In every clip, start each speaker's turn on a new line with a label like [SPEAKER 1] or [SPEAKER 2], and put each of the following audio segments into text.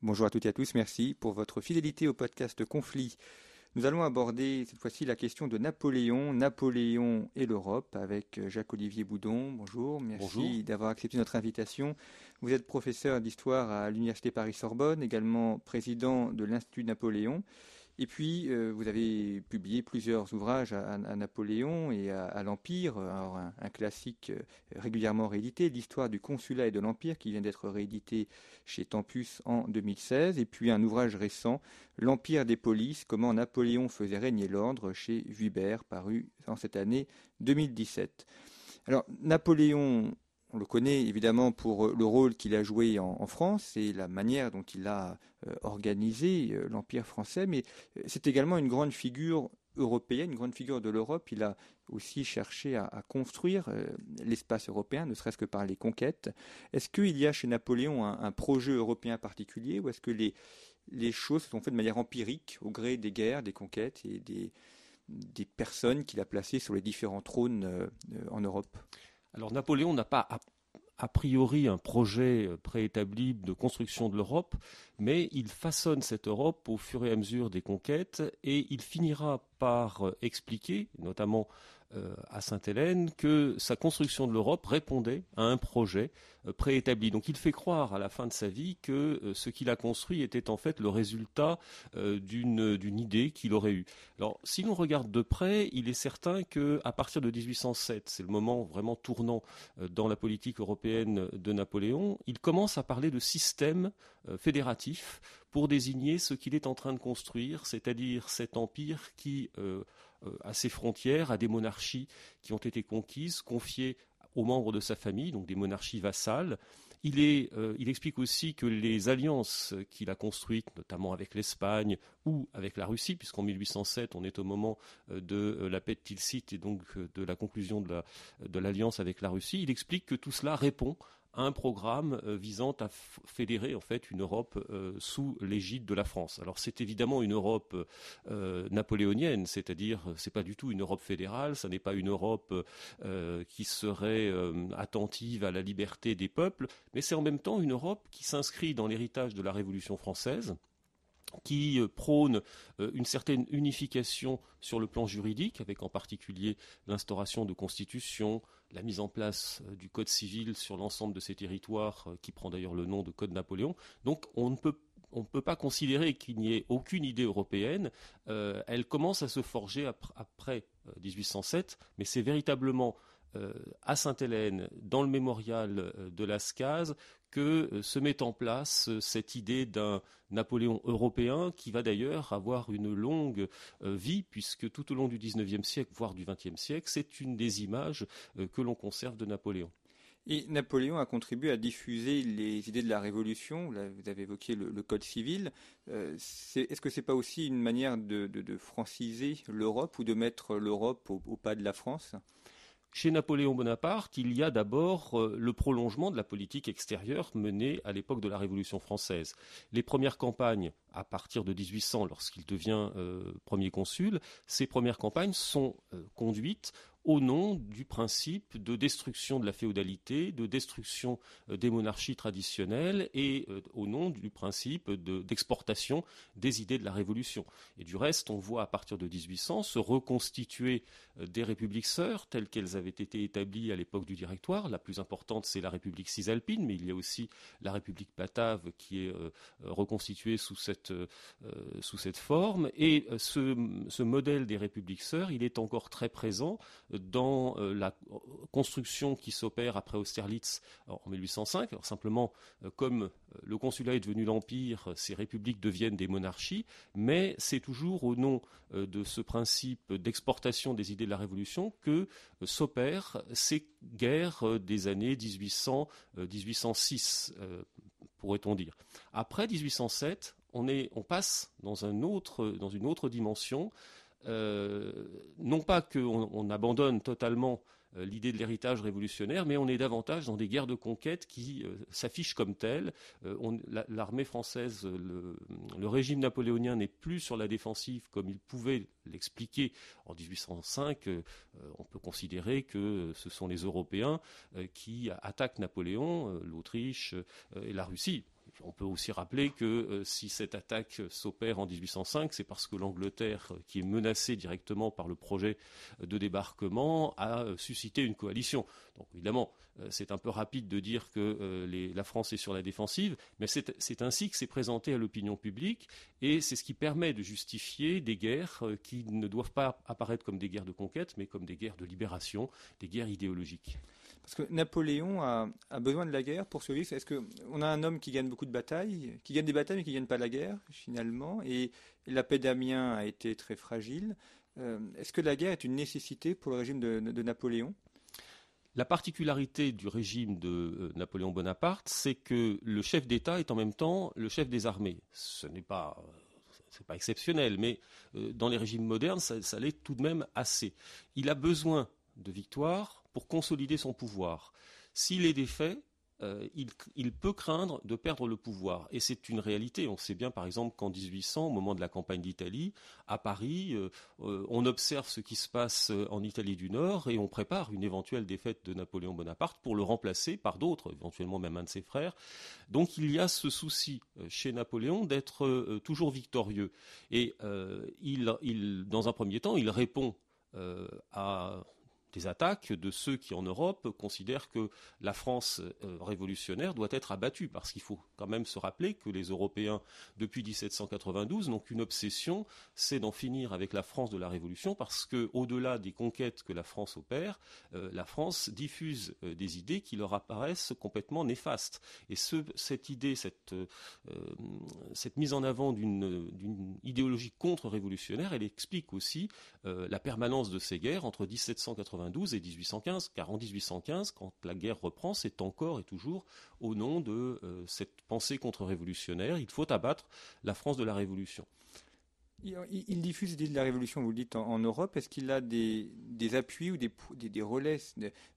[SPEAKER 1] Bonjour à toutes et à tous, merci pour votre fidélité au podcast Conflit. Nous allons aborder cette fois-ci la question de Napoléon, Napoléon et l'Europe avec Jacques-Olivier Boudon. Bonjour, merci d'avoir accepté notre invitation. Vous êtes professeur d'histoire à l'Université Paris-Sorbonne, également président de l'Institut Napoléon. Et puis, euh, vous avez publié plusieurs ouvrages à, Napoléon et à, l'Empire. Alors, un, un, classique euh, régulièrement réédité, l'histoire du consulat et de l'Empire, qui vient d'être réédité chez Tempus en 2016. Et puis, un ouvrage récent, L'Empire des polices, comment Napoléon faisait régner l'ordre, chez Vuibert, paru en cette année 2017. Alors, Napoléon on le connaît évidemment pour le rôle qu'il a joué en, France et la manière dont il a euh, organisé euh, l'Empire français, mais c'est également une grande figure européenne, une grande figure de l'Europe. Il a aussi cherché à, construire euh, l'espace européen, ne serait-ce que par les conquêtes. Est-ce qu'il y a chez Napoléon un, projet européen particulier ou est-ce que les, choses se sont faites de manière empirique au gré des guerres, des conquêtes et des, personnes qu'il a placées sur les différents trônes euh, en Europe?
[SPEAKER 2] Alors Napoléon n'a pas a, priori un projet préétabli de construction de l'Europe, mais il façonne cette Europe au fur et à mesure des conquêtes et il finira par expliquer, notamment euh, à Sainte-Hélène, que sa construction de l'Europe répondait à un projet euh, préétabli. Donc il fait croire à la fin de sa vie que euh, ce qu'il a construit était en fait le résultat euh, d'une idée qu'il aurait eue. Alors si l'on regarde de près, il est certain qu'à partir de 1807, c'est le moment vraiment tournant euh, dans la politique européenne de Napoléon, il commence à parler de système euh, fédératif pour désigner ce qu'il est en train de construire, c'est-à-dire cet empire qui à ses frontières, à des monarchies qui ont été conquises, confiées aux membres de sa famille, donc des monarchies vassales. Il, euh, explique aussi que les alliances qu'il a construites, notamment avec l'Espagne ou avec la Russie, puisqu'en 1807, on est au moment euh, de la paix de Tilsit et donc euh, de la conclusion de l'alliance avec la Russie, il explique que tout cela répond un programme euh, visant à fédérer en fait une Europe euh, sous l'égide de la France. Alors c'est évidemment une Europe euh, napoléonienne, c'est-à-dire c'est pas du tout une Europe fédérale, ça n'est pas une Europe qui serait attentive à la liberté des peuples, mais c'est en même temps une Europe qui s'inscrit dans l'héritage de la Révolution française qui prône une certaine unification sur le plan juridique, avec en particulier l'instauration de constitutions, la mise en place du code civil sur l'ensemble de ces territoires, qui prend d'ailleurs le nom de Code Napoléon. Donc on ne peut pas considérer qu'il n'y ait aucune idée européenne. Euh, elle commence à se forger après, après euh, 1807, mais c'est véritablement euh, à Sainte-Hélène, dans le mémorial de Lascaz, que euh, se met en place euh, cette idée d'un Napoléon européen qui va d'ailleurs avoir une longue euh, vie, puisque tout au long du XIXe siècle, voire du XXe siècle, c'est une des images que l'on conserve de Napoléon.
[SPEAKER 1] Et Napoléon a contribué à diffuser les idées de la Révolution. Vous avez évoqué le, Code civil. Est-ce est que c'est pas aussi une manière de, franciser l'Europe ou de mettre l'Europe au, pas de la France?
[SPEAKER 2] Chez Napoléon Bonaparte, il y a d'abord euh, le prolongement de la politique extérieure menée à l'époque de la Révolution française. Les premières campagnes, à partir de 1800, lorsqu'il devient euh, premier consul, ces premières campagnes sont euh, conduites au nom du principe de destruction de la féodalité, de destruction euh, des monarchies traditionnelles et euh, au nom du principe d'exportation de, des idées de la Révolution. Et du reste, on voit à partir de 1800 se reconstituer euh, des républiques sœurs telles qu'elles avaient été établies à l'époque du Directoire. La plus importante, c'est la République cisalpine, mais il y a aussi la République batave qui est reconstituée sous cette, sous cette forme. Et ce, ce modèle des républiques sœurs, il est encore très présent dans la construction qui s'opère après Austerlitz en 1805. Alors simplement, comme le consulat est devenu l'empire, ces républiques deviennent des monarchies, mais c'est toujours au nom de ce principe d'exportation des idées de la Révolution que s'opèrent ces guerres des années 1800-1806, pourrait-on dire. Après 1807, on, est, on passe dans, un autre, dans une autre dimension. Euh, non pas qu'on on abandonne totalement euh, l'idée de l'héritage révolutionnaire, mais on est davantage dans des guerres de conquête qui euh, s'affichent comme telles. L'armée française, le, le, régime napoléonien n'est plus sur la défensive comme il pouvait l'expliquer en 1805. on peut considérer que ce sont les Européens qui attaquent Napoléon, l'Autriche et la Russie. On peut aussi rappeler que euh, si cette attaque s'opère en 1805, c'est parce que l'Angleterre, euh, qui est menacée directement par le projet de débarquement, a euh, suscité une coalition. Donc évidemment, c'est un peu rapide de dire que la France est sur la défensive, mais c'est ainsi que c'est présenté à l'opinion publique, et c'est ce qui permet de justifier des guerres qui ne doivent pas apparaître comme des guerres de conquête, mais comme des guerres de libération, des guerres idéologiques.
[SPEAKER 1] Parce que Napoléon a, besoin de la guerre pour survivre. Est-ce qu'on a un homme qui gagne beaucoup de batailles, qui gagne des batailles mais qui ne gagne pas la guerre finalement Et la paix d'Amiens a été très fragile. Euh, est-ce que la guerre est une nécessité pour le régime de, Napoléon?
[SPEAKER 2] La particularité du régime de euh, Napoléon Bonaparte, c'est que le chef d'État est en même temps le chef des armées. Ce n'est pas, exceptionnel, mais euh, dans les régimes modernes, ça l'est tout de même assez. Il a besoin de victoire pour consolider son pouvoir. S'il est défait, euh, il, peut craindre de perdre le pouvoir. Et c'est une réalité. On sait bien, par exemple, qu'en 1800, au moment de la campagne d'Italie, à Paris, euh, euh, on observe ce qui se passe en Italie du Nord et on prépare une éventuelle défaite de Napoléon Bonaparte pour le remplacer par d'autres, éventuellement même un de ses frères. Donc il y a ce souci chez Napoléon d'être toujours victorieux. Et il, dans un premier temps, il répond à des attaques de ceux qui en Europe considèrent que la France euh, révolutionnaire doit être abattue, parce qu'il faut quand même se rappeler que les Européens, depuis 1792, n'ont qu'une obsession, c'est d'en finir avec la France de la Révolution, parce que au-delà des conquêtes que la France opère, euh, la France diffuse euh, des idées qui leur apparaissent complètement néfastes. Et cette idée, cette, cette mise en avant d'une idéologie contre-révolutionnaire, elle explique aussi la permanence de ces guerres entre 1792 et 1815, car en 1815, quand la guerre reprend, c'est encore et toujours au nom de euh, cette pensée contre-révolutionnaire. Il faut abattre la France de la Révolution.
[SPEAKER 1] Il, diffuse l'idée de la Révolution, vous le dites, en, Europe. Est-ce qu'il a des, appuis ou des, relais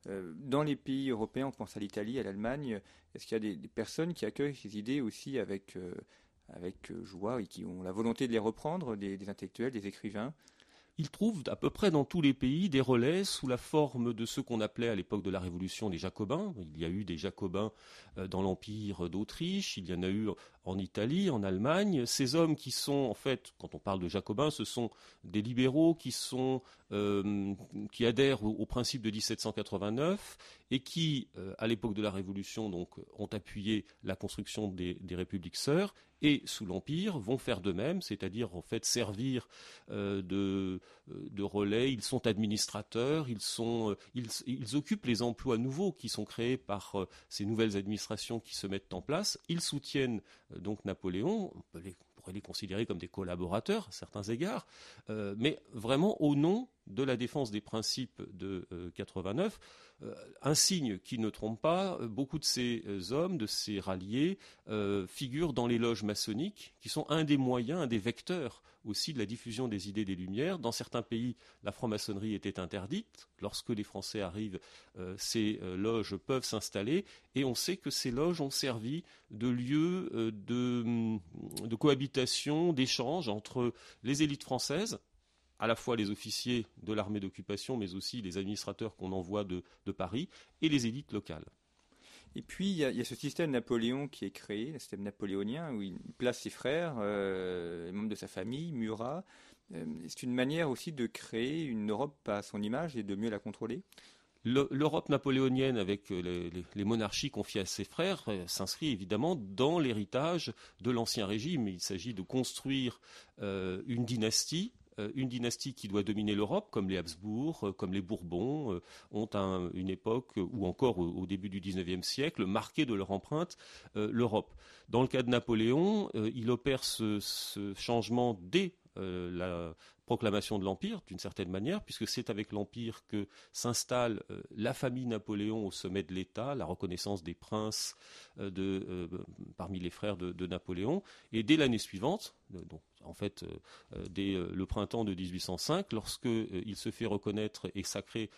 [SPEAKER 1] euh, dans les pays européens On pense à l'Italie, à l'Allemagne. Est-ce qu'il y a des, personnes qui accueillent ces idées aussi avec, euh, avec joie et qui ont la volonté de les reprendre, des intellectuels, des écrivains?
[SPEAKER 2] Il trouve à peu près dans tous les pays des relais sous la forme de ceux qu'on appelait à l'époque de la Révolution des Jacobins. Il y a eu des Jacobins euh, dans l'Empire d'Autriche, il y en a eu en Italie, en Allemagne. Ces hommes qui sont, en fait, quand on parle de Jacobins, ce sont des libéraux qui sont euh, qui adhèrent au, principe de 1789 et qui, euh, à l'époque de la Révolution, donc, ont appuyé la construction des, républiques sœurs et sous l'Empire vont faire de même, c'est-à-dire en fait servir euh, de, de, relais. Ils sont administrateurs, ils, sont, ils, occupent les emplois nouveaux qui sont créés par ces nouvelles administrations qui se mettent en place. Ils soutiennent donc Napoléon. Pourrait les considérer comme des collaborateurs à certains égards, euh, mais vraiment au nom de la défense des principes de 89, euh, euh, un signe qui ne trompe pas, beaucoup de ces hommes, de ces ralliés, figurent dans les loges maçonniques, qui sont un des moyens, un des vecteurs aussi de la diffusion des idées des Lumières. Dans certains pays, la franc-maçonnerie était interdite. Lorsque les Français arrivent, ces loges peuvent s'installer, et on sait que ces loges ont servi de lieu de, de cohabitation d'échanges entre les élites françaises, à la fois les officiers de l'armée d'occupation, mais aussi les administrateurs qu'on envoie de, Paris, et les élites locales.
[SPEAKER 1] Et puis, il y, a, ce système Napoléon qui est créé, le système napoléonien, où il place ses frères, euh, les membres de sa famille, Murat. Euh, c'est une manière aussi de créer une Europe à son image et de mieux la contrôler
[SPEAKER 2] L'Europe napoléonienne, avec euh, les, monarchies confiées à ses frères, s'inscrit évidemment dans l'héritage de l'Ancien Régime. Il s'agit de construire une dynastie une dynastie qui doit dominer l'Europe, comme les Habsbourg, comme les Bourbons, ont une époque, ou encore au, début du XIXe siècle, marqué de leur empreinte l'Europe. Dans le cas de Napoléon, il opère ce, changement dès la proclamation de l'Empire, d'une certaine manière, puisque c'est avec l'Empire que s'installe euh, la famille Napoléon au sommet de l'État, la reconnaissance des princes euh, de, euh, parmi les frères de, Napoléon. Et dès l'année suivante, donc, en fait, dès le printemps de 1805, lorsque il se fait reconnaître et sacré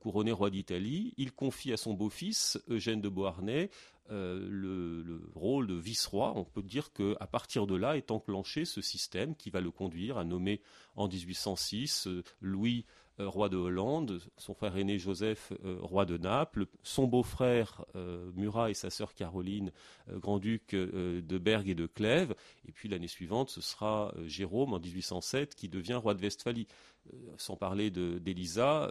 [SPEAKER 2] couronné roi d'Italie, il confie à son beau-fils, Eugène de Beauharnais, le, rôle de vice-roi. On peut dire qu'à partir de là est enclenché ce système qui va le conduire à nommer en 1806 euh, Louis euh, roi de Hollande, son frère aîné Joseph, euh, roi de Naples, son beau-frère Murat et sa sœur Caroline, grand-duc de Bergue et de Clèves, et puis l'année suivante, ce sera Jérôme en 1807 qui devient roi de Westphalie. sans parler d'Elisa,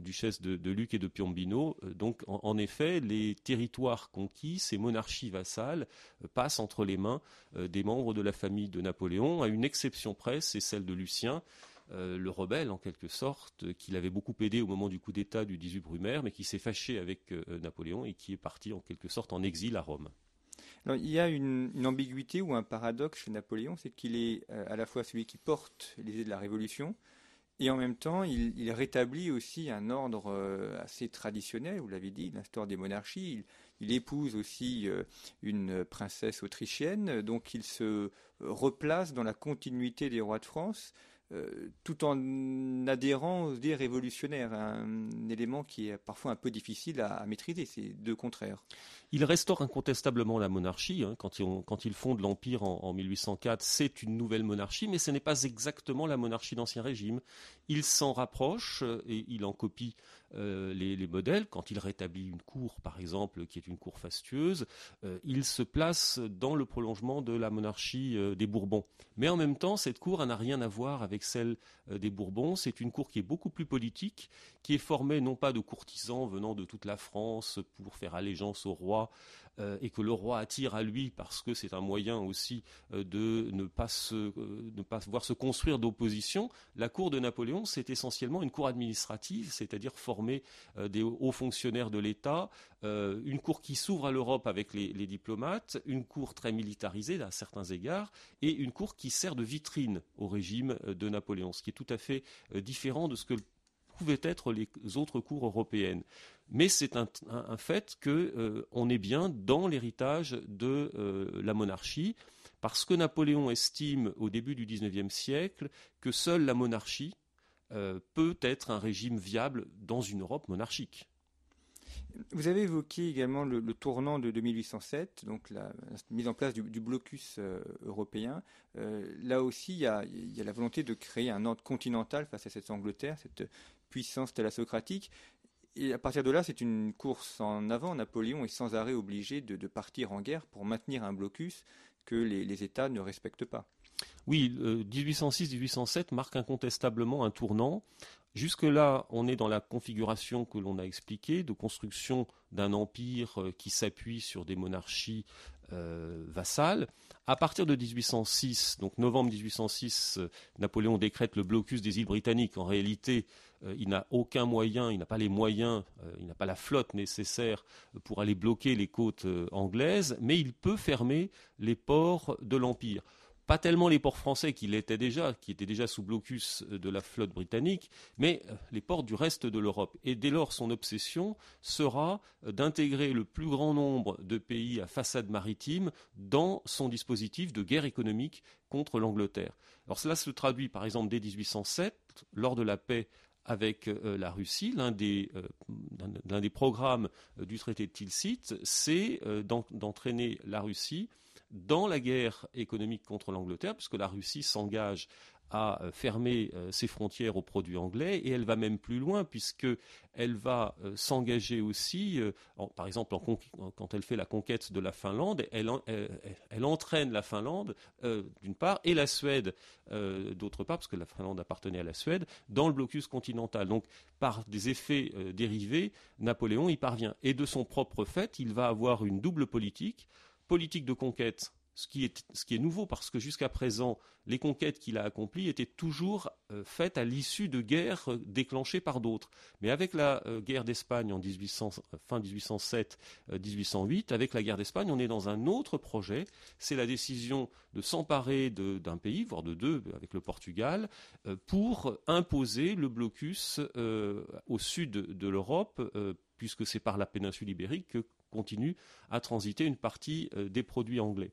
[SPEAKER 2] duchesse de, Luc et de Piombino. donc, en, effet, les territoires conquis, ces monarchies vassales, passent entre les mains des membres de la famille de Napoléon, à une exception près, c'est celle de Lucien, euh, le rebelle en quelque sorte, qu'il avait beaucoup aidé au moment du coup d'État du 18 Brumaire, mais qui s'est fâché avec euh, Napoléon et qui est parti en quelque sorte en exil à Rome.
[SPEAKER 1] il y a une, ambiguïté ou un paradoxe chez Napoléon, c'est qu'il est euh, à la fois celui qui porte les idées de la Révolution, et en même temps, il, rétablit aussi un ordre assez traditionnel, vous l'avez dit, l'histoire des monarchies. il, épouse aussi une princesse autrichienne, donc il se replace dans la continuité des rois de France. Euh, tout en adhérant aux idées révolutionnaires, un élément qui est parfois un peu difficile à, maîtriser, c'est deux contraires.
[SPEAKER 2] Il restaure incontestablement la monarchie. Hein. Quand, il, fonde l'Empire en, 1804, c'est une nouvelle monarchie, mais ce n'est pas exactement la monarchie d'Ancien Régime. Il s'en rapproche euh, et il en copie euh, les, modèles. Quand il rétablit une cour, par exemple, qui est une cour fastueuse, euh, il se place dans le prolongement de la monarchie des Bourbons. Mais en même temps, cette cour n'a rien à voir avec celle des Bourbons. C'est une cour qui est beaucoup plus politique, qui est formée non pas de courtisans venant de toute la France pour faire allégeance au roi, euh, et que le roi attire à lui parce que c'est un moyen aussi euh, de ne pas, euh, ne pas voir se construire d'opposition, la cour de Napoléon, c'est essentiellement une cour administrative, c'est-à-dire formée des hauts fonctionnaires de l'État, une cour qui s'ouvre à l'Europe avec les, les, diplomates, une cour très militarisée à certains égards, et une cour qui sert de vitrine au régime de Napoléon, ce qui est tout à fait différent de ce que pouvaient être les autres cours européennes. Mais c'est un, fait qu'on euh, est bien dans l'héritage de euh, la monarchie, parce que Napoléon estime au début du XIXe siècle que seule la monarchie euh, peut être un régime viable dans une Europe monarchique.
[SPEAKER 1] Vous avez évoqué également le, tournant de 1807, donc la, mise en place du, blocus européen. là aussi, il y, a, y, a, la volonté de créer un ordre continental face à cette Angleterre, cette puissance thalassocratique et à partir de là, c'est une course en avant. Napoléon est sans arrêt obligé de, partir en guerre pour maintenir un blocus que les, États ne respectent pas.
[SPEAKER 2] Oui, 1806-1807 euh, marque incontestablement un tournant. Jusque-là, on est dans la configuration que l'on a expliquée, de construction d'un empire euh, qui s'appuie sur des monarchies euh, vassales. À partir de 1806, donc novembre 1806, Napoléon décrète le blocus des îles britanniques. En réalité, euh, il n'a aucun moyen, il n'a pas les moyens, euh, il n'a pas la flotte nécessaire pour aller bloquer les côtes euh, anglaises, mais il peut fermer les ports de l'Empire pas tellement les ports français qui l'étaient déjà, qui étaient déjà sous blocus de la flotte britannique, mais les ports du reste de l'Europe. Et dès lors, son obsession sera d'intégrer le plus grand nombre de pays à façade maritime dans son dispositif de guerre économique contre l'Angleterre. Alors cela se traduit par exemple dès 1807, lors de la paix avec euh, la Russie, l'un des, euh, programmes euh, du traité de Tilsit, c'est d'entraîner la Russie dans la guerre économique contre l'Angleterre, puisque la Russie s'engage à euh, fermer euh, ses frontières aux produits anglais et elle va même plus loin puisqu'elle va euh, s'engager aussi, par exemple quand elle fait la conquête de la Finlande, elle, entraîne la Finlande d'une part et la Suède d'autre part, parce que la Finlande appartenait à la Suède, dans le blocus continental. Donc par des effets dérivés, Napoléon y parvient. Et de son propre fait, il va avoir une double politique, politique de conquête ce qui est, nouveau parce que jusqu'à présent, les conquêtes qu'il a accomplies étaient toujours euh, faites à l'issue de guerres euh, déclenchées par d'autres. Mais avec la euh, guerre d'Espagne en 1800, fin 1807-1808, avec la guerre d'Espagne, on est dans un autre projet. C'est la décision de s'emparer d'un pays, voire de deux, avec le Portugal, pour imposer le blocus au sud de l'Europe, puisque c'est par la péninsule ibérique que continue à transiter une partie des produits anglais.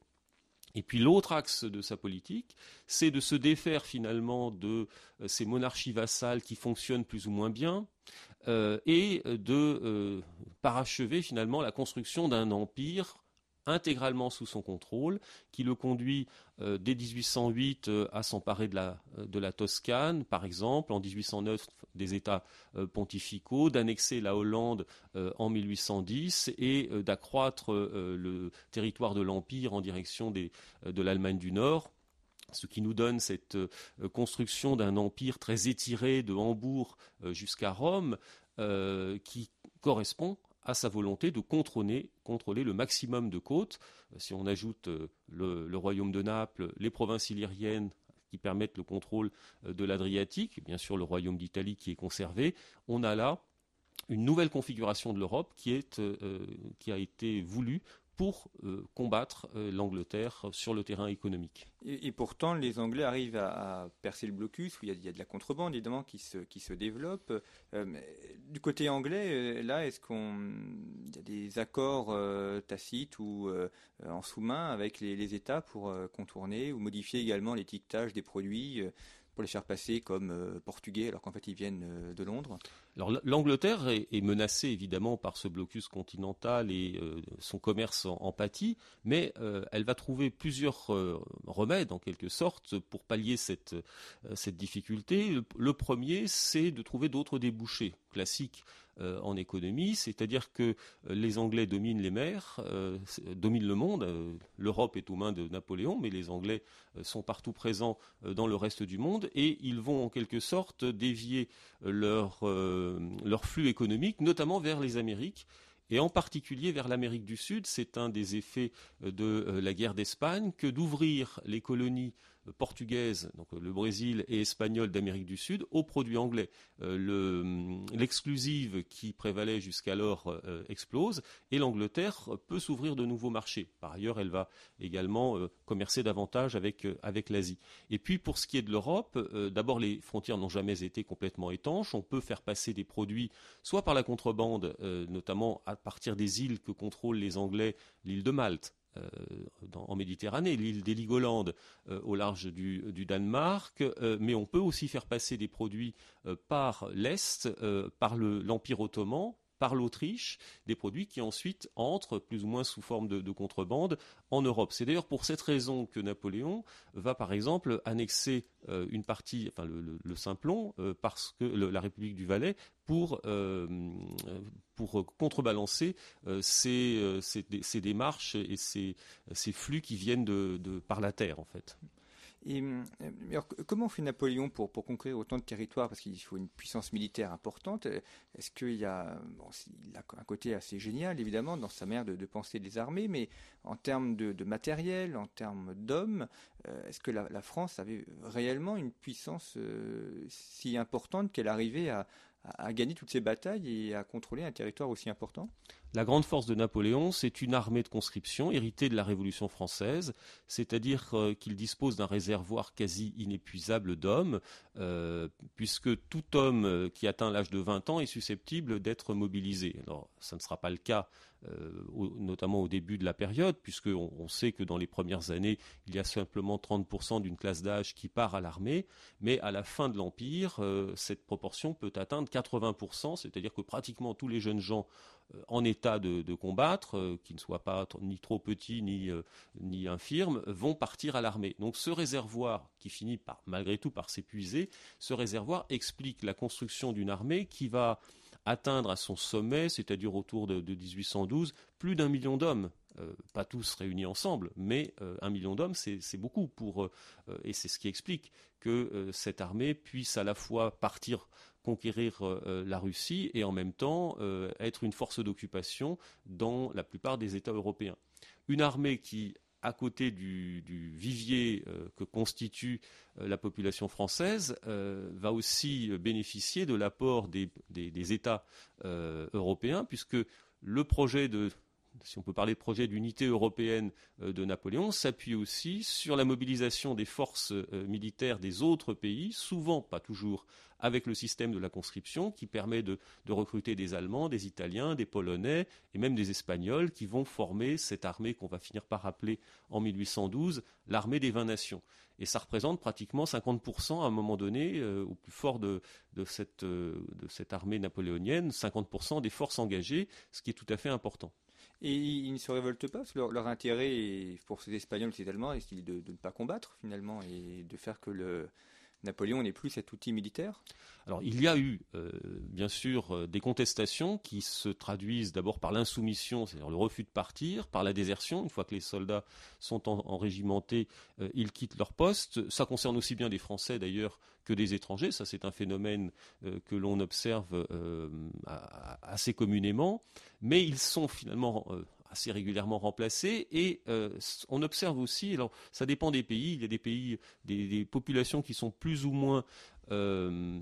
[SPEAKER 2] Et puis l'autre axe de sa politique, c'est de se défaire finalement de euh, ces monarchies vassales qui fonctionnent plus ou moins bien, euh, et de euh, parachever finalement la construction d'un empire intégralement sous son contrôle, qui le conduit euh, dès 1808 euh, à s'emparer de la, euh, de la Toscane, par exemple, en 1809 des États pontificaux, d'annexer la Hollande en 1810 et d'accroître le territoire de l'Empire en direction de l'Allemagne du Nord ce qui nous donne cette construction d'un empire très étiré de Hambourg jusqu'à Rome, qui correspond à sa volonté de contrôler, le maximum de côtes. Euh, si on ajoute euh, le, royaume de Naples, les provinces illyriennes qui permettent le contrôle euh, de l'Adriatique, bien sûr le royaume d'Italie qui est conservé, on a là une nouvelle configuration de l'Europe qui a été voulue pour euh, combattre euh, l'Angleterre sur le terrain économique.
[SPEAKER 1] Et, pourtant, les Anglais arrivent à, percer le blocus, où il y, a, de la contrebande évidemment qui se, développe. Euh, du côté anglais, là, est-ce qu'on y a des accords tacites ou en sous-main avec les, États pour contourner ou modifier également l'étiquetage des produits pour les faire passer comme euh, portugais alors qu'en fait ils viennent euh, de Londres
[SPEAKER 2] Alors l'Angleterre est, menacée évidemment par ce blocus continental et euh, son commerce en, pâtit, mais elle va trouver plusieurs remèdes en quelque sorte pour pallier cette, cette difficulté. le premier, c'est de trouver d'autres débouchés classiques euh, en économie, c'est-à-dire que euh, les Anglais dominent les mers, euh, dominent le monde. L'Europe est aux mains de Napoléon, mais les Anglais sont partout présents dans le reste du monde et ils vont en quelque sorte dévier leur, leur flux économique, notamment vers les Amériques et en particulier vers l'Amérique du Sud. C'est un des effets de la guerre d'Espagne que d'ouvrir les colonies portugaise, donc le Brésil et espagnol d'Amérique du Sud, aux produits anglais. Euh, hum, l'exclusive qui prévalait jusqu'alors euh, explose et l'Angleterre peut s'ouvrir de nouveaux marchés. Par ailleurs, elle va également euh, commercer davantage avec, avec l'Asie. Et puis pour ce qui est de l'Europe, d'abord les frontières n'ont jamais été complètement étanches. On peut faire passer des produits soit par la contrebande, notamment à partir des îles que contrôlent les Anglais, l'île de Malte, euh, en Méditerranée, l'île d'Heligoland euh, au large du, Danemark, euh, mais on peut aussi faire passer des produits par l'Est, par l'Empire ottoman, par l'Autriche, des produits qui ensuite entrent plus ou moins sous forme de, contrebande en Europe. C'est d'ailleurs pour cette raison que Napoléon va par exemple annexer euh, une partie, enfin le, Simplon, euh, parce que la République du Valais, pour, euh, contrebalancer ces, démarches et ces, flux qui viennent de, par la terre en fait.
[SPEAKER 1] Et, euh, alors, comment fait Napoléon pour, pour conquérir autant de territoires? Parce qu'il faut une puissance militaire importante. Est-ce qu'il y a, bon, il a un côté assez génial, évidemment, dans sa manière de, de penser des armées, mais en termes de, matériel, en termes d'hommes, euh, est-ce que la, la, France avait réellement une puissance euh, si importante qu'elle arrivait à, à gagner toutes ces batailles et à contrôler un territoire aussi important
[SPEAKER 2] La grande force de Napoléon, c'est une armée de conscription héritée de la Révolution française, c'est-à-dire euh, qu'il dispose d'un réservoir quasi inépuisable d'hommes, euh, puisque tout homme euh, qui atteint l'âge de 20 ans est susceptible d'être mobilisé. Alors, ça ne sera pas le cas euh, notamment au début de la période, puisqu'on on sait que dans les premières années, il y a simplement 30% d'une classe d'âge qui part à l'armée, mais à la fin de l'Empire, euh, cette proportion peut atteindre 80%, c'est-à-dire que pratiquement tous les jeunes gens euh, en état de, combattre, qui ne soient pas ni trop petits ni, ni infirmes, vont partir à l'armée. Donc ce réservoir, qui finit par, malgré tout par s'épuiser, ce réservoir explique la construction d'une armée qui va atteindre à son sommet, c'est-à-dire autour de, 1812, plus d'un million d'hommes. Euh, pas tous réunis ensemble, mais euh, un million d'hommes, c'est beaucoup pour, euh, et c'est ce qui explique que cette armée puisse à la fois partir conquérir la Russie et en même temps être une force d'occupation dans la plupart des États européens. Une armée qui à côté du, vivier que constitue la population française, va aussi bénéficier de l'apport des, États européens, puisque le projet de si on peut parler de projet d'unité européenne euh, de Napoléon, s'appuie aussi sur la mobilisation des forces euh, militaires des autres pays, souvent, pas toujours, avec le système de la conscription qui permet de, recruter des Allemands, des Italiens, des Polonais et même des Espagnols qui vont former cette armée qu'on va finir par appeler en 1812 l'armée des 20 nations. Et ça représente pratiquement 50% à un moment donné, euh, au plus fort de, cette, de cette armée napoléonienne, 50% des forces engagées, ce qui est tout à fait important.
[SPEAKER 1] Et ils ne se révoltent pas parce que leur, intérêt pour ces Espagnols, ces Allemands, est de, de, ne pas combattre finalement et de faire que le, Napoléon n'est plus cet outil militaire?
[SPEAKER 2] Alors il y a eu euh, bien sûr euh, des contestations qui se traduisent d'abord par l'insoumission, c'est-à-dire le refus de partir, par la désertion. Une fois que les soldats sont enrégimentés, euh, ils quittent leur poste. Ça concerne aussi bien des Français d'ailleurs que des étrangers. Ça c'est un phénomène que l'on observe assez communément. Mais ils sont finalement assez régulièrement remplacés. Et euh, on observe aussi, alors ça dépend des pays, il y a des pays, des, populations qui sont plus ou moins euh,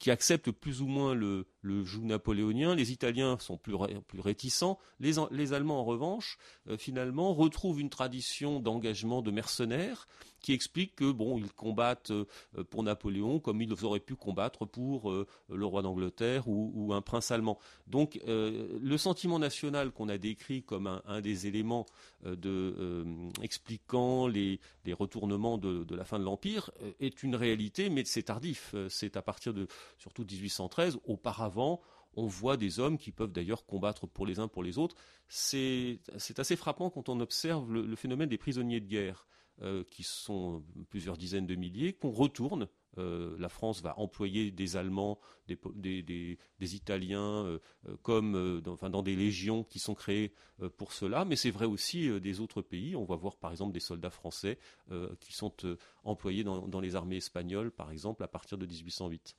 [SPEAKER 2] qui acceptent plus ou moins le, joug napoléonien. Les Italiens sont plus, réticents. Les, les Allemands, en revanche, euh, finalement, retrouvent une tradition d'engagement de mercenaires qui explique que bon, ils combattent euh, pour Napoléon comme ils auraient pu combattre pour euh, le roi d'Angleterre ou, un prince allemand. Donc, le sentiment national qu'on a décrit comme un, des éléments de, expliquant les, retournements de, de, la fin de l'Empire est une réalité, mais c'est tardif. C'est à partir de surtout 1813. Auparavant on voit des hommes qui peuvent d'ailleurs combattre pour les uns pour les autres. C'est assez frappant quand on observe le, phénomène des prisonniers de guerre, euh, qui sont plusieurs dizaines de milliers, qu'on retourne. Euh, la France va employer des Allemands, des, Italiens, euh, comme dans, enfin, dans des légions qui sont créées pour cela, mais c'est vrai aussi des autres pays. On va voir par exemple des soldats français qui sont employés dans les armées espagnoles, par exemple, à partir de 1808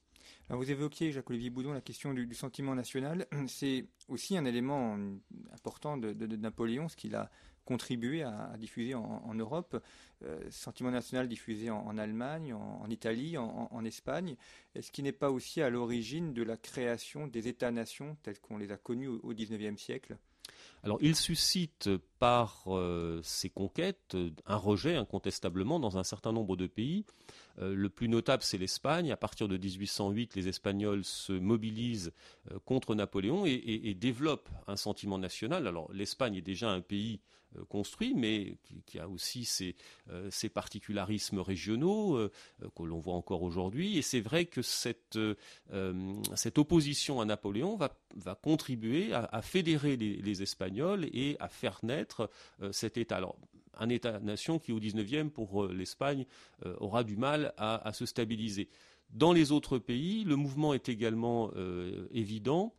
[SPEAKER 1] vous évoquiez, Jacques-Olivier Boudon, la question du, sentiment national. C'est aussi un élément important de, Napoléon, ce qu'il a contribué à, diffuser en, Europe. Euh, sentiment national diffusé en, Allemagne, en, Italie, en, Espagne. Est-ce qu'il n'est pas aussi à l'origine de la création des États-nations tels qu'on les a connus au XIXe siècle?
[SPEAKER 2] Alors, il suscite par euh, ses conquêtes un rejet incontestablement dans un certain nombre de pays. Euh, le plus notable, c'est l'Espagne. À partir de 1808, les Espagnols se mobilisent contre Napoléon et, développent un sentiment national. Alors l'Espagne est déjà un pays construit, mais qui, a aussi ses, particularismes régionaux que l'on voit encore aujourd'hui. Et c'est vrai que cette, opposition à Napoléon va, contribuer à, fédérer les, Espagnols et à faire naître cet État. Alors, un État-nation qui, au XIXe, pour euh, l'Espagne, euh, aura du mal à, se stabiliser. Dans les autres pays, le mouvement est également euh, évident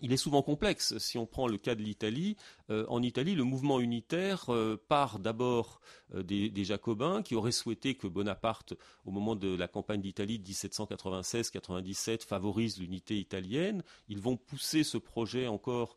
[SPEAKER 2] il est souvent complexe. Si on prend le cas de l'Italie, euh, en Italie, le mouvement unitaire euh, part d'abord euh, des, Jacobins qui auraient souhaité que Bonaparte, au moment de la campagne d'Italie de 1796-97, favorise l'unité italienne. Ils vont pousser ce projet encore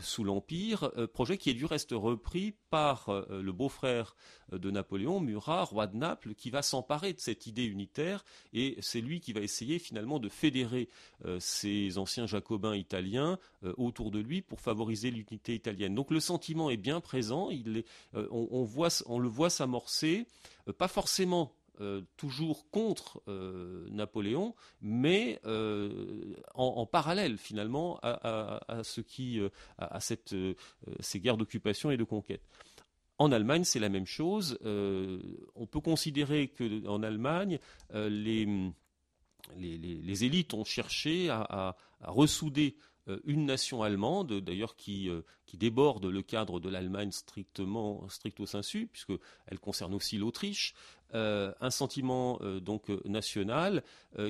[SPEAKER 2] sous l'Empire, projet qui est du reste repris par le beau-frère de Napoléon, Murat, roi de Naples, qui va s'emparer de cette idée unitaire et c'est lui qui va essayer finalement de fédérer ces anciens Jacobins italiens euh, autour de lui pour favoriser l'unité italienne. Donc le sentiment est bien présent, euh, on, le voit s'amorcer, euh, pas forcément toujours contre Napoléon, mais en, parallèle finalement à, ce qui, cette, ces guerres d'occupation et de conquête. En Allemagne, c'est la même chose. on peut considérer que en Allemagne, les, les, élites ont cherché à ressouder une nation allemande, d'ailleurs qui, euh, qui déborde le cadre de l'Allemagne strictement stricto sensu, puisqu'elle concerne aussi l'Autriche, euh, un sentiment donc national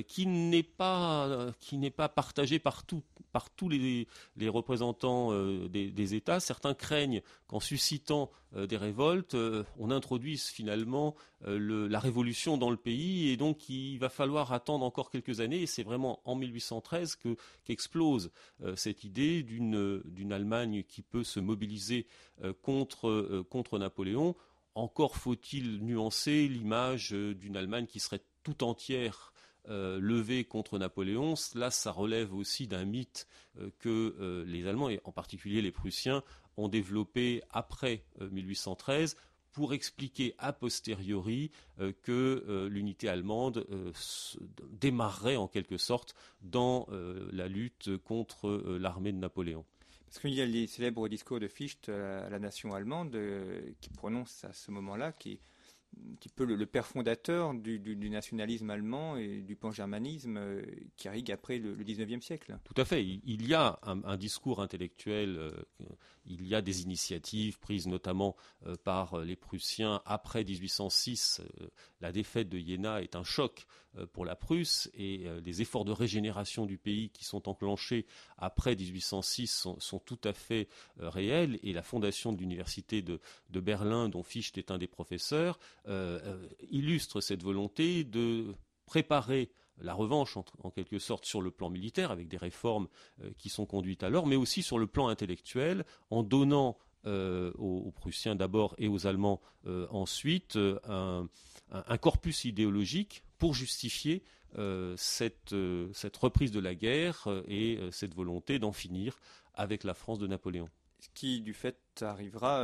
[SPEAKER 2] qui n'est pas qui n'est pas partagé par, par tous les, les représentants des, États. Certains craignent qu'en suscitant des révoltes, on introduise finalement la révolution dans le pays et donc il va falloir attendre encore quelques années. C'est vraiment en 1813 que qu'explose euh, cette idée d'une Allemagne qui peut se mobiliser euh, contre, euh, contre Napoléon encore faut-il nuancer l'image d'une Allemagne qui serait tout entière levée contre Napoléon. Là, ça relève aussi d'un mythe que les Allemands, et en particulier les Prussiens, ont développé après 1813 pour expliquer a posteriori euh, que euh, l'unité allemande euh, démarrerait en quelque sorte dans la lutte contre l'armée de Napoléon.
[SPEAKER 1] Parce qu'il y a les célèbres discours de Fichte à la nation allemande qui prononce à ce moment-là, qui un petit peu le, père fondateur du, nationalisme allemand et du pan-germanisme euh, qui arrive après le, le, 19e siècle.
[SPEAKER 2] Tout à fait. Il, y a un, discours intellectuel, euh, il y a des initiatives prises notamment euh, par les Prussiens après 1806. la défaite de Jena est un choc pour la Prusse et les efforts de régénération du pays qui sont enclenchés après 1806 sont, tout à fait réels et la fondation de l'université de, Berlin, dont Fichte est un des professeurs, illustre cette volonté de préparer la revanche en, quelque sorte sur le plan militaire avec des réformes euh, qui sont conduites alors, mais aussi sur le plan intellectuel en donnant aux, Prussiens d'abord et aux Allemands ensuite un, corpus idéologique pour justifier cette, reprise de la guerre et cette volonté d'en finir avec la France de Napoléon
[SPEAKER 1] qui du fait arrivera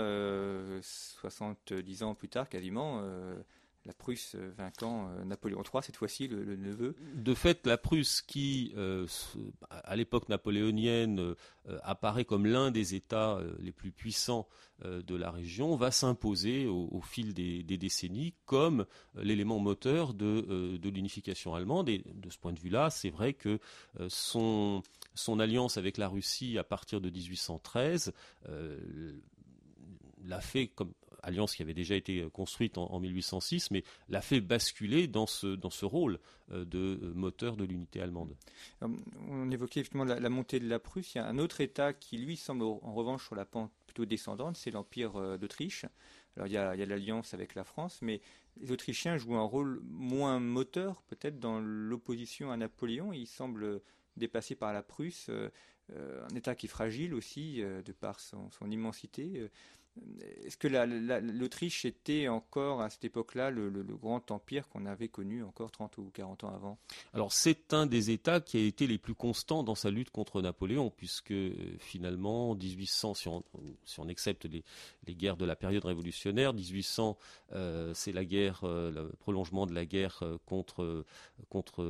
[SPEAKER 1] 70 euh, ans plus tard quasiment. Euh, la Prusse vainquant euh, Napoléon III, cette fois-ci le, neveu.
[SPEAKER 2] De fait, la Prusse, qui, à l'époque napoléonienne, apparaît comme l'un des États les plus puissants de la région, va s'imposer au, fil des, décennies comme l'élément moteur de, de l'unification allemande. Et de ce point de vue-là, c'est vrai que son son alliance avec la Russie à partir de 1813 euh, l'a fait comme alliance qui avait déjà été construite en, 1806, mais l'a fait basculer dans ce, dans ce rôle euh, de moteur de l'unité allemande.
[SPEAKER 1] On évoquait effectivement la, montée de la Prusse. Il y a un autre État qui, lui, semble en revanche sur la pente plutôt descendante, c'est l'Empire euh, d'Autriche. Alors il y a, l'alliance avec la France, mais les Autrichiens jouent un rôle moins moteur, peut-être dans l'opposition à Napoléon. Il semble dépassé par la Prusse, euh, euh, un État qui est fragile aussi, euh, de par son, son immensité. Est-ce que l'Autriche était encore à cette époque-là le, grand empire qu'on avait connu encore 30 ou 40 ans avant?
[SPEAKER 2] Alors c'est un des États qui a été les plus constants dans sa lutte contre Napoléon, puisque euh, finalement, 1800, si on, si accepte les, guerres de la période révolutionnaire, 1800 euh, c'est la guerre, euh, le prolongement de la guerre contre, contre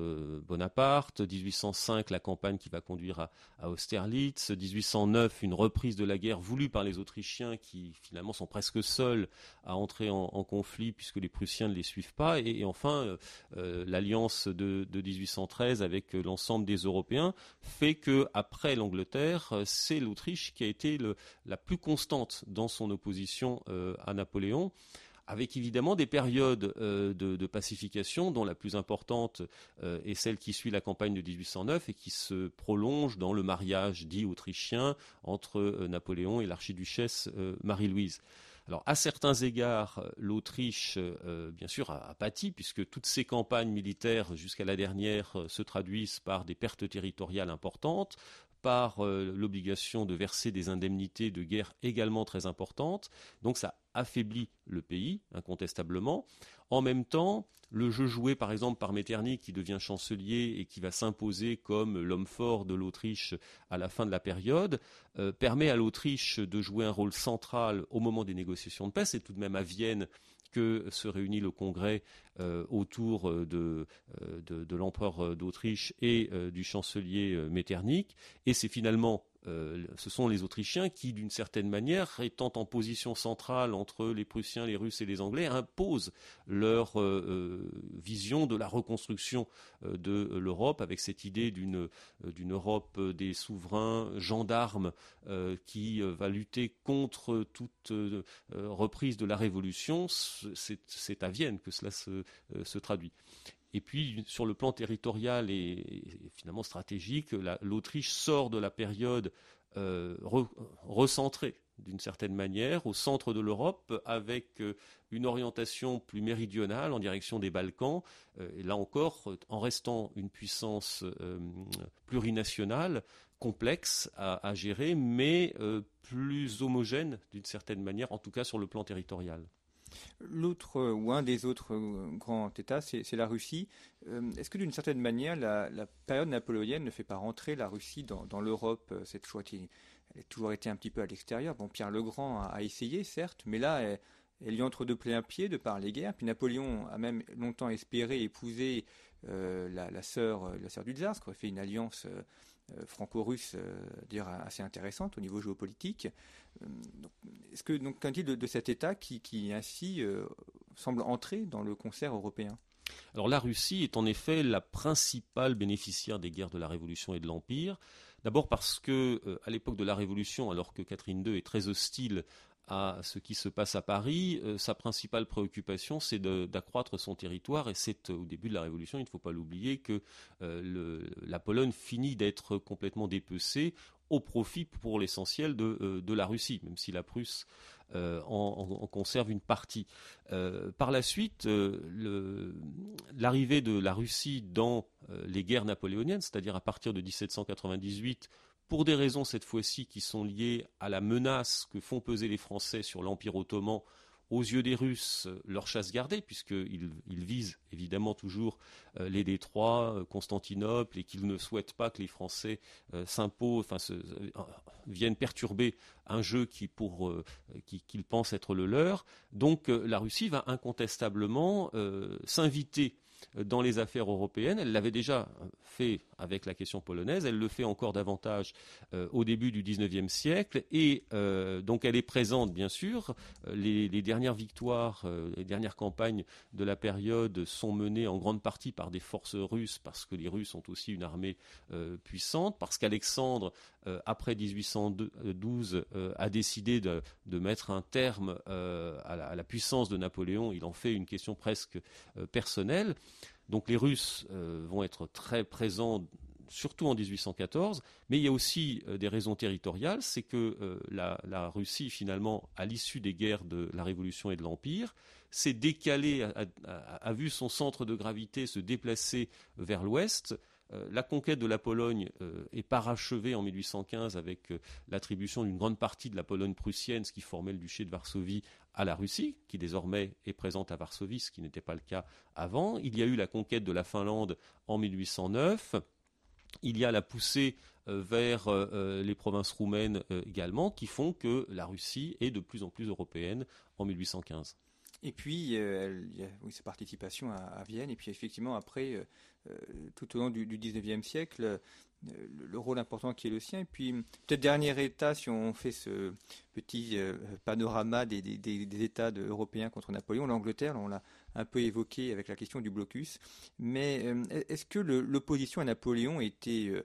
[SPEAKER 2] Bonaparte, 1805 la campagne qui va conduire à, à Austerlitz, 1809 une reprise de la guerre voulue par les Autrichiens qui finalement sont presque seuls à entrer en, conflit puisque les Prussiens ne les suivent pas. Et, enfin, euh, euh, l'alliance de, 1813 avec l'ensemble des Européens fait que après l'Angleterre, c'est l'Autriche qui a été la plus constante dans son opposition euh, à Napoléon avec évidemment des périodes de, pacification, dont la plus importante est celle qui suit la campagne de 1809 et qui se prolonge dans le mariage dit autrichien entre Napoléon et l'archiduchesse Marie-Louise. Alors, à certains égards, l'Autriche, bien sûr, a, pâti, puisque toutes ces campagnes militaires, jusqu'à la dernière, se traduisent par des pertes territoriales importantes, par l'obligation de verser des indemnités de guerre également très importantes. Donc ça affaiblit le pays, incontestablement. En même temps, le jeu joué par exemple par Metternich, qui devient chancelier et qui va s'imposer comme l'homme fort de l'Autriche à la fin de la période, euh, permet à l'Autriche de jouer un rôle central au moment des négociations de paix. C'est tout de même à Vienne que se réunit le Congrès euh, autour euh, de, de l'empereur d'Autriche et du chancelier Metternich. Et c'est finalement euh, ce sont les Autrichiens qui, d'une certaine manière, étant en position centrale entre les Prussiens, les Russes et les Anglais, imposent leur euh, euh, vision de la reconstruction de l'Europe, avec cette idée d'une Europe des souverains gendarmes qui va lutter contre toute reprise de la Révolution. C'est à Vienne que cela se traduit. Et puis, sur le plan territorial et, finalement stratégique, l'Autriche sort de la période euh, recentrée d'une certaine manière au centre de l'Europe avec euh, une orientation plus méridionale en direction des Balkans, euh, et là encore en restant une puissance plurinationale complexe à gérer, mais plus homogène d'une certaine manière, en tout cas sur le plan territorial.
[SPEAKER 1] L'autre ou un des autres grands États, c'est la Russie. Est-ce que d'une certaine manière, la, période napoléonienne ne fait pas rentrer la Russie dans, l'Europe Cette fois, elle a toujours été un petit peu à l'extérieur? Bon, Pierre le Grand a, essayé, certes, mais là, elle, y entre de plein pied de par les guerres. Puis Napoléon a même longtemps espéré épouser la, sœur, la sœur du tsar, qui aurait fait une alliance euh, franco-russe dire assez intéressante au niveau géopolitique. Euh, est-ce que donc qu'en dit de, de, cet État qui, ainsi euh, semble entrer dans le concert européen?
[SPEAKER 2] Alors la Russie est en effet la principale bénéficiaire des guerres de la Révolution et de l'Empire. D'abord parce que à l'époque de la Révolution, alors que Catherine II est très hostile à ce qui se passe à Paris, euh, sa principale préoccupation, c'est d'accroître son territoire. Et c'est euh, au début de la Révolution, il ne faut pas l'oublier, que euh, la Pologne finit d'être complètement dépecée au profit pour l'essentiel de, la Russie, même si la Prusse en, conserve une partie. par la suite, l'arrivée de la Russie dans les guerres napoléoniennes, c'est-à-dire à partir de 1798, pour des raisons cette fois-ci qui sont liées à la menace que font peser les Français sur l'Empire ottoman aux yeux des Russes, leur chasse gardée, puisqu'ils ils visent évidemment toujours euh, les détroits, euh, Constantinople, et qu'ils ne souhaitent pas que les Français euh, s'imposent, viennent perturber un jeu qui, qu'ils pensent être le leur. Donc la Russie va incontestablement s'inviter dans les affaires européennes. Elle l'avait déjà fait avec la question polonaise, elle le fait encore davantage euh, au début du XIXe siècle, et euh, donc elle est présente, bien sûr. Les, dernières victoires, euh, les dernières campagnes de la période sont menées en grande partie par des forces russes, parce que les Russes ont aussi une armée puissante, parce qu'Alexandre, après 1812, a décidé de, mettre un terme à la, à, la, puissance de Napoléon. Il en fait une question presque personnelle. Donc les Russes euh, vont être très présents surtout en 1814, mais il y a aussi euh, des raisons territoriales, c'est que euh, la, Russie, finalement, à l'issue des guerres de la Révolution et de l'Empire, s'est décalée, a, vu son centre de gravité se déplacer vers l'ouest, euh, la conquête de la Pologne euh, est parachevée en 1815 avec euh, l'attribution d'une grande partie de la Pologne prussienne, ce qui formait le duché de Varsovie, à la Russie, qui désormais est présente à Varsovie, ce qui n'était pas le cas avant. Il y a eu la conquête de la Finlande en 1809. Il y a la poussée vers les provinces roumaines également, qui font que la Russie est de plus en plus européenne en 1815.
[SPEAKER 1] Et puis, il y a sa participation à, Vienne, et puis effectivement, après, euh, tout au long du, XIXe siècle, euh, le, rôle important qui est le sien. Et puis, peut-être dernier état, si on fait ce petit euh, panorama des, États européens contre Napoléon, l'Angleterre, on l'a un peu évoqué avec la question du blocus. Mais est-ce que l'opposition à Napoléon était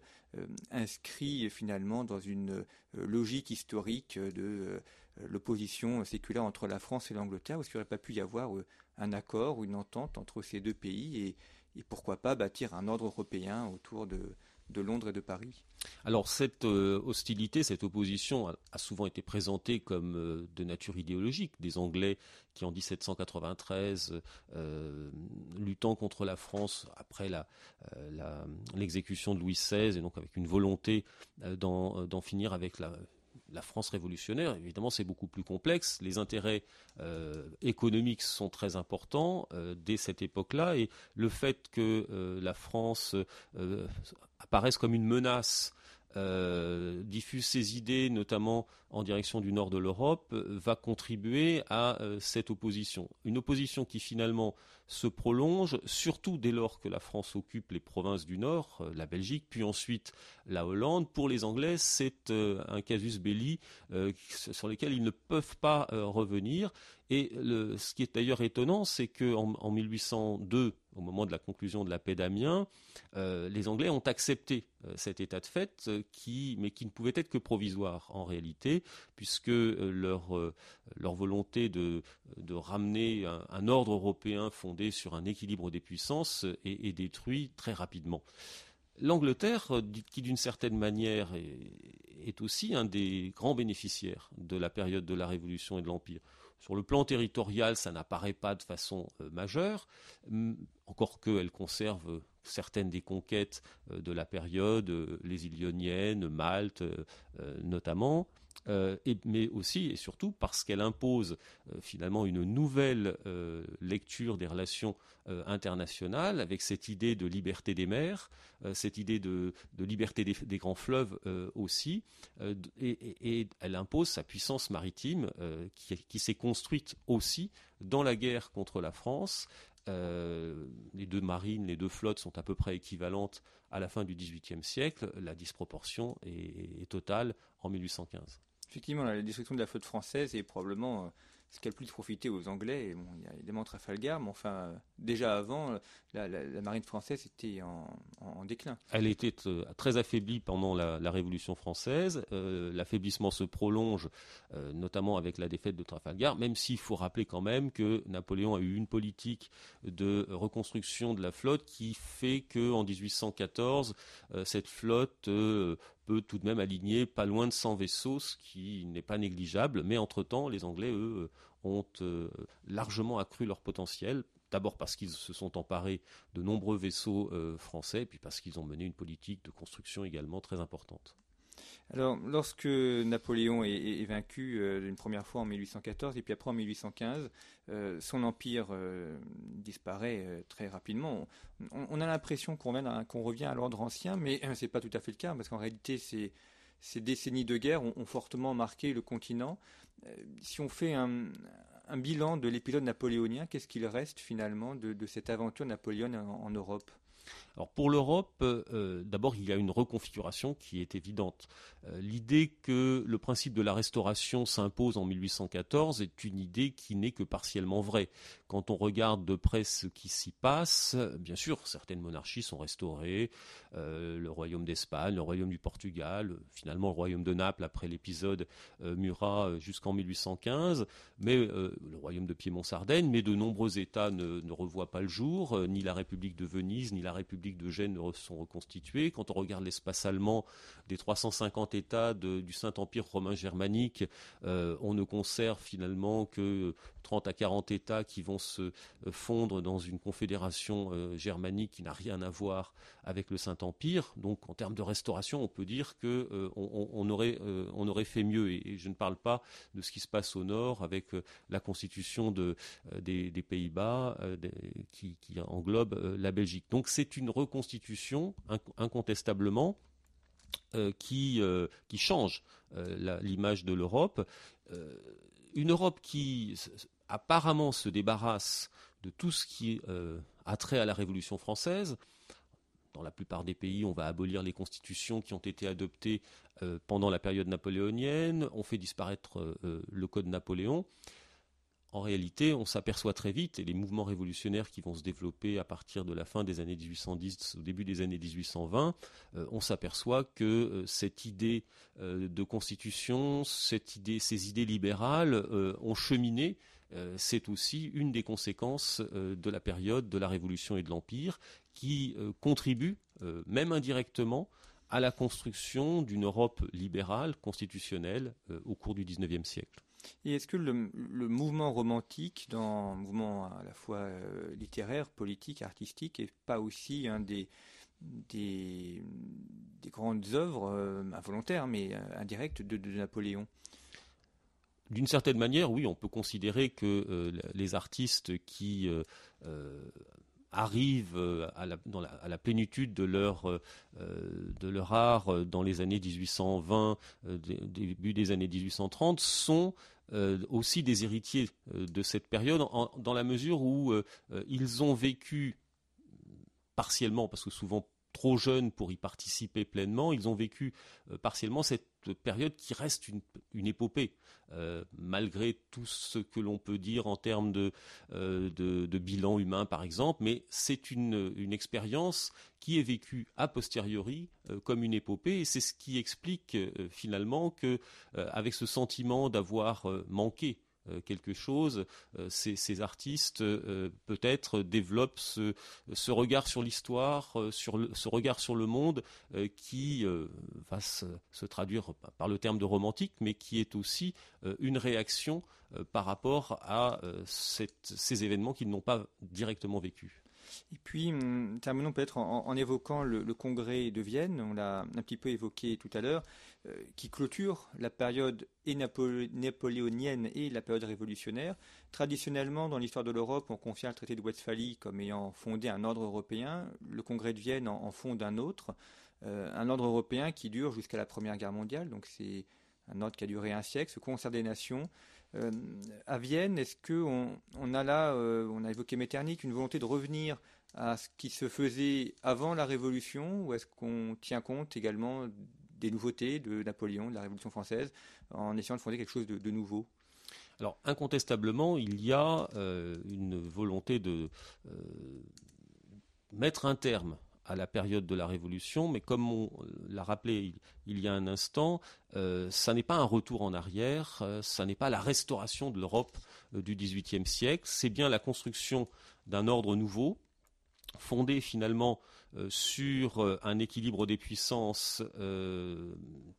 [SPEAKER 1] inscrite finalement dans une logique historique de l'opposition séculaire entre la France et l'Angleterre, est-ce qu'il n'aurait pas pu y avoir un accord ou une entente entre ces deux pays et, et pourquoi pas bâtir un ordre européen autour de, Londres et de Paris
[SPEAKER 2] Alors cette euh, hostilité, cette opposition a, souvent été présentée comme euh, de nature idéologique. Des Anglais qui en 1793, euh, luttant contre la France après l'exécution de Louis XVI, et donc avec une volonté d'en finir avec la, la France révolutionnaire, évidemment, c'est beaucoup plus complexe. Les intérêts euh, économiques sont très importants euh, dès cette époque-là, et le fait que euh, la France apparaisse comme une menace euh, diffuse ses idées, notamment en direction du nord de l'Europe, va contribuer à euh, cette opposition. Une opposition qui finalement se prolonge, surtout dès lors que la France occupe les provinces du nord, euh, la Belgique, puis ensuite la Hollande. Pour les Anglais, c'est un casus belli sur lequel ils ne peuvent pas revenir. Et ce qui est d'ailleurs étonnant, c'est qu'en en 1802, au moment de la conclusion de la paix d'Amiens, euh, les Anglais ont accepté euh, cet état de fait, euh, mais qui ne pouvait être que provisoire en réalité, puisque leur, volonté de, ramener un, ordre européen fondé sur un équilibre des puissances est, est détruit très rapidement. L'Angleterre, qui d'une certaine manière est, aussi un des grands bénéficiaires de la période de la Révolution et de l'Empire. Sur le plan territorial, ça n'apparaît pas de façon majeure, encore qu'elle conserve certaines des conquêtes euh, de la période, euh, les Ilioniennes, Malte euh, mais aussi et surtout parce qu'elle impose finalement une nouvelle lecture des relations internationales avec cette idée de liberté des mers, cette idée de, liberté des, grands fleuves aussi, et, elle impose sa puissance maritime qui, s'est construite aussi dans la guerre contre la France euh, les deux marines, les deux flottes sont à peu près équivalentes à la fin du XVIIIe siècle. La disproportion est, totale en 1815.
[SPEAKER 1] Effectivement, la destruction de la flotte française est probablement euh, ce qui a le plus aux Anglais. bon, il y a évidemment Trafalgar, mais enfin, déjà avant, la, marine française était en, déclin.
[SPEAKER 2] Elle était euh, très affaiblie pendant la, Révolution française. Euh, l'affaiblissement se prolonge, euh, notamment avec la défaite de Trafalgar, même s'il faut rappeler quand même que Napoléon a eu une politique de reconstruction de la flotte qui fait qu'en 1814, cette flotte peut tout de même aligner pas loin de 100 vaisseaux, ce qui n'est pas négligeable. Mais entre-temps, les Anglais, eux, ont euh, largement accru leur potentiel. D'abord parce qu'ils se sont emparés de nombreux vaisseaux euh, français, puis parce qu'ils ont mené une politique de construction également très importante.
[SPEAKER 1] Alors, lorsque Napoléon est, vaincu euh, une première fois en 1814 et puis après en 1815, son empire disparaît très rapidement. On, a l'impression qu'on revient à l'ordre ancien, mais ce n'est pas tout à fait le cas, parce qu'en réalité, ces décennies de guerre ont, fortement marqué le continent. Si on fait un, bilan de l'épisode napoléonien, qu'est-ce qu'il reste finalement de, cette aventure napoléonienne en Europe?
[SPEAKER 2] Alors pour l'Europe, euh, d'abord il y a une reconfiguration qui est évidente. Euh, l'idée que le principe de la restauration s'impose en 1814 est une idée qui n'est que partiellement vraie. Quand on regarde de près ce qui s'y passe, bien sûr certaines monarchies sont restaurées, euh, le royaume d'Espagne, le royaume du Portugal, finalement le royaume de Naples après l'épisode Murat jusqu'en 1815, mais le royaume de Piémont-Sardaigne, mais de nombreux États ne, ne revoient pas le jour, ni la République de Venise, ni la République de Gênes sont reconstituées. Quand on regarde l'espace allemand, des 350 États du Saint-Empire romain germanique, euh, on ne conserve finalement que 30 à 40 États qui vont se euh, fondre dans une confédération euh, germanique qui n'a rien à voir avec le Saint-Empire. Donc en termes de restauration, on peut dire que on, aurait, fait mieux. Et, je ne parle pas de ce qui se passe au nord avec la constitution de, des, Pays-Bas qui, englobe la Belgique. Donc c'est une reconstitution incontestablement euh, qui, euh, change euh, l'image de l'Europe. une Europe qui apparemment se débarrasse de tout ce qui a trait à la Révolution française. Dans la plupart des pays, on va abolir les constitutions qui ont été adoptées pendant la période napoléonienne, on fait disparaître le Code Napoléon en réalité, on s'aperçoit très vite, et les mouvements révolutionnaires qui vont se développer à partir de la fin des années 1810, au début des années 1820, euh, on s'aperçoit que euh, cette idée euh, de constitution, ces idées libérales ont cheminé. C'est aussi une des conséquences de la période de la Révolution et de l'Empire qui contribue, même indirectement, à la construction d'une Europe libérale, constitutionnelle, au cours du XIXe siècle.
[SPEAKER 1] Et est-ce que le, mouvement romantique, dans un mouvement à la fois euh, littéraire, politique, artistique, n'est pas aussi un des, des, grandes œuvres euh, involontaires, mais euh, indirectes de, Napoléon?
[SPEAKER 2] D'une certaine manière, oui, on peut considérer que les artistes qui arrivent à la, à la, plénitude de leur, art dans les années 1820, début des années 1830, sont euh, aussi des héritiers euh, de cette période, dans la mesure où euh, ils ont vécu partiellement, parce que souvent trop jeunes pour y participer pleinement, ils ont vécu partiellement cette période qui reste une, épopée, malgré tout ce que l'on peut dire en termes de, de, bilan humain, par exemple, mais c'est une, expérience qui est vécue a posteriori euh, comme une épopée, et c'est ce qui explique euh, finalement que, euh, avec ce sentiment d'avoir manqué quelque chose, ces, artistes peut-être développent ce, regard sur l'histoire, sur ce regard sur le monde qui va se, traduire par le terme de romantique, mais qui est aussi une réaction par rapport à ces événements qu'ils n'ont pas directement vécus.
[SPEAKER 1] Et puis, hum, terminons peut-être en, évoquant le, congrès de Vienne, on l'a un petit peu évoqué tout à l'heure. Qui clôture la période napoléonienne et la période révolutionnaire. Traditionnellement, dans l'histoire de l'Europe, on confie le traité de Westphalie comme ayant fondé un ordre européen. Le congrès de Vienne en, fonde un autre, un ordre européen qui dure jusqu'à la Première Guerre mondiale. Donc c'est un ordre qui a duré un siècle, ce concert des nations. Euh, à Vienne, est-ce qu'on on a là, euh, on a évoqué Metternich, une volonté de revenir à ce qui se faisait avant la Révolution, ou est-ce qu'on tient compte également des nouveautés de Napoléon, de la Révolution française, en essayant de fonder quelque chose de, nouveau.
[SPEAKER 2] Alors incontestablement, il y a euh, une volonté de mettre un terme à la période de la Révolution, mais comme on l'a rappelé il, y a un instant, euh, ça n'est pas un retour en arrière, euh, ça n'est pas la restauration de l'Europe euh, du XVIIIe siècle, c'est bien la construction d'un ordre nouveau, fondé finalement euh, sur euh, un équilibre des puissances euh,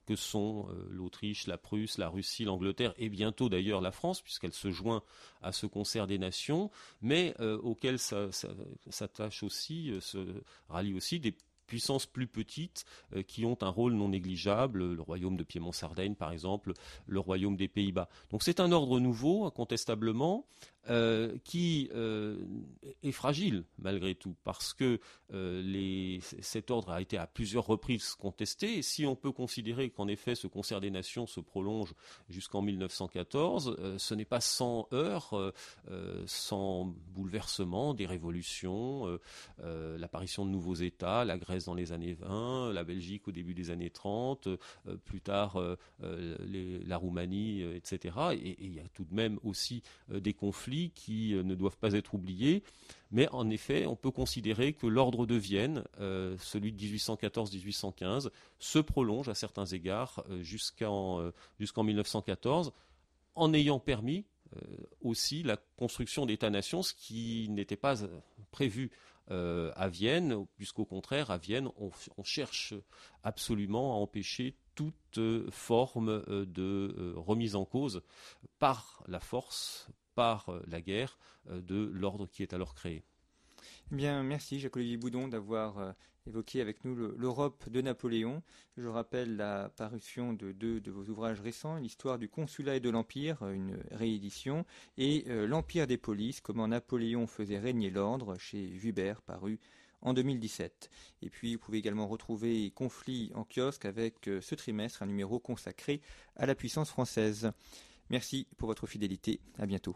[SPEAKER 2] que sont l'Autriche, la Prusse, la Russie, l'Angleterre et bientôt d'ailleurs la France, puisqu'elle se joint à ce concert des nations, mais auquel s'attache aussi, se rallie aussi des puissances plus petites qui ont un rôle non négligeable, le royaume de Piémont-Sardaigne par exemple, le royaume des Pays-Bas. Donc c'est un ordre nouveau, incontestablement, euh, qui euh, est fragile malgré tout, parce que euh, cet ordre a été à plusieurs reprises contesté. Si on peut considérer qu'en effet ce concert des nations se prolonge jusqu'en 1914, ce n'est pas sans heurts, sans bouleversement, des révolutions, l'apparition de nouveaux États, la Grèce dans les années 20, la Belgique au début des années 30, plus tard la Roumanie, etc. et il y a tout de même aussi des conflits qui euh, ne doivent pas être oubliés. Mais en effet, on peut considérer que l'ordre de Vienne, euh, celui de 1814-1815, se prolonge à certains égards euh, jusqu'en jusqu'en 1914, en ayant permis aussi la construction d'États-nations, ce qui n'était pas prévu à Vienne, puisqu'au contraire, à Vienne, on, cherche absolument à empêcher toute forme de remise en cause par la force, par euh, la guerre euh, de l'ordre qui est alors créé.
[SPEAKER 1] Eh bien, merci Jacques-Olivier Boudon d'avoir euh, évoqué avec nous l'Europe de Napoléon. Je rappelle la parution de deux de vos ouvrages récents, l'histoire du consulat et de l'Empire, une réédition, et l'Empire des polices, comment Napoléon faisait régner l'ordre, chez Vubert, paru en 2017. Et puis vous pouvez également retrouver Conflit en kiosque avec ce trimestre, un numéro consacré à la puissance française. Merci pour votre fidélité. À bientôt.